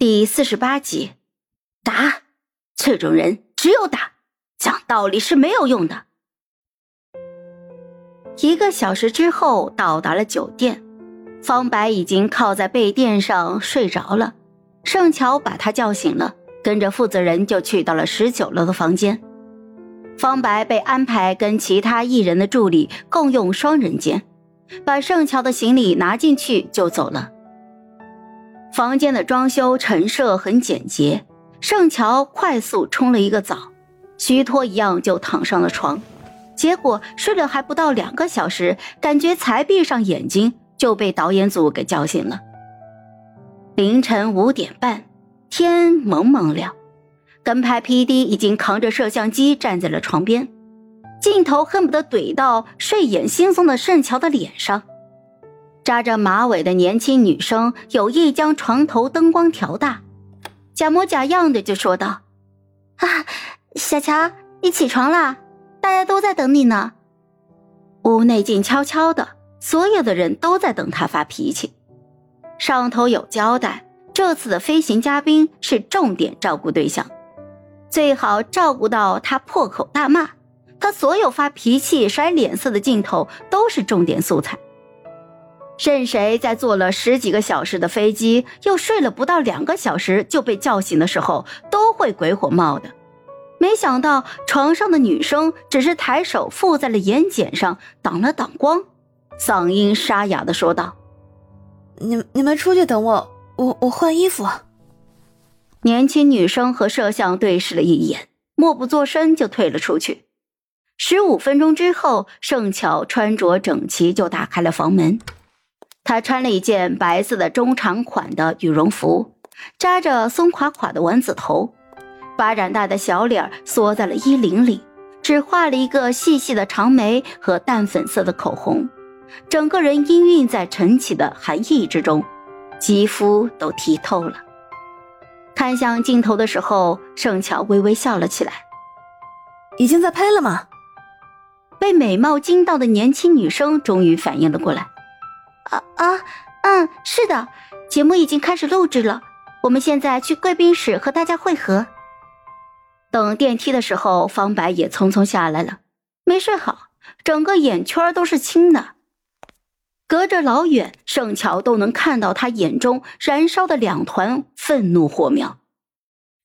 第四十八集，打这种人只有打，讲道理是没有用的。一个小时之后到达了酒店，方白已经靠在被垫上睡着了。盛乔把他叫醒了，跟着负责人就去到了十九楼的房间。方白被安排跟其他艺人的助理共用双人间，把盛乔的行李拿进去就走了。房间的装修陈设很简洁，盛乔快速冲了一个澡，虚脱一样就躺上了床。结果睡了还不到两个小时，感觉才闭上眼睛就被导演组给叫醒了。凌晨五点半，天蒙蒙亮，跟拍 PD 已经扛着摄像机站在了床边，镜头恨不得怼到睡眼惺忪的盛乔的脸上。扎着马尾的年轻女生有意将床头灯光调大，假模假样的就说道：“啊，小乔，你起床啦，大家都在等你呢。”屋内静悄悄的，所有的人都在等他发脾气。上头有交代，这次的飞行嘉宾是重点照顾对象，最好照顾到他破口大骂。他所有发脾气、甩脸色的镜头都是重点素材。任谁在坐了十几个小时的飞机，又睡了不到两个小时就被叫醒的时候，都会鬼火冒的。没想到床上的女生只是抬手附在了眼睑上挡了挡光，嗓音沙哑的说道：“你你们出去等我，我我换衣服。”年轻女生和摄像对视了一眼，默不作声就退了出去。十五分钟之后，盛巧穿着整齐就打开了房门。她穿了一件白色的中长款的羽绒服，扎着松垮垮的丸子头，巴掌大的小脸缩在了衣领里，只画了一个细细的长眉和淡粉色的口红，整个人氤氲在晨起的寒意之中，肌肤都剔透了。看向镜头的时候，盛乔微微笑了起来。已经在拍了吗？被美貌惊到的年轻女生终于反应了过来。啊啊，嗯，是的，节目已经开始录制了。我们现在去贵宾室和大家会合。等电梯的时候，方白也匆匆下来了，没睡好，整个眼圈都是青的。隔着老远，盛乔都能看到他眼中燃烧的两团愤怒火苗。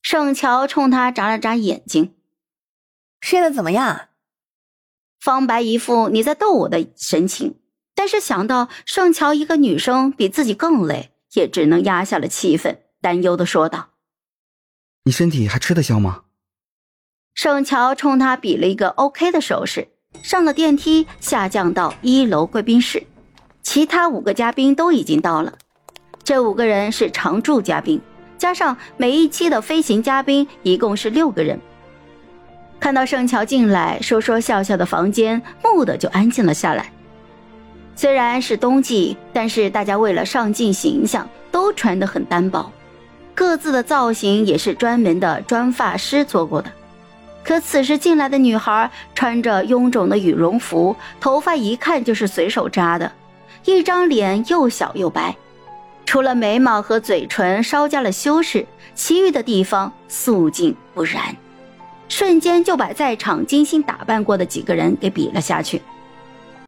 盛乔冲他眨了眨眼睛：“睡得怎么样？”方白一副你在逗我的神情。但是想到盛乔一个女生比自己更累，也只能压下了气愤，担忧的说道：“你身体还吃得消吗？”盛乔冲他比了一个 OK 的手势，上了电梯，下降到一楼贵宾室。其他五个嘉宾都已经到了，这五个人是常驻嘉宾，加上每一期的飞行嘉宾，一共是六个人。看到盛乔进来，说说笑笑的房间，蓦地就安静了下来。虽然是冬季，但是大家为了上镜形象，都穿得很单薄，各自的造型也是专门的妆发师做过的。可此时进来的女孩穿着臃肿的羽绒服，头发一看就是随手扎的，一张脸又小又白，除了眉毛和嘴唇稍加了修饰，其余的地方素净不染，瞬间就把在场精心打扮过的几个人给比了下去。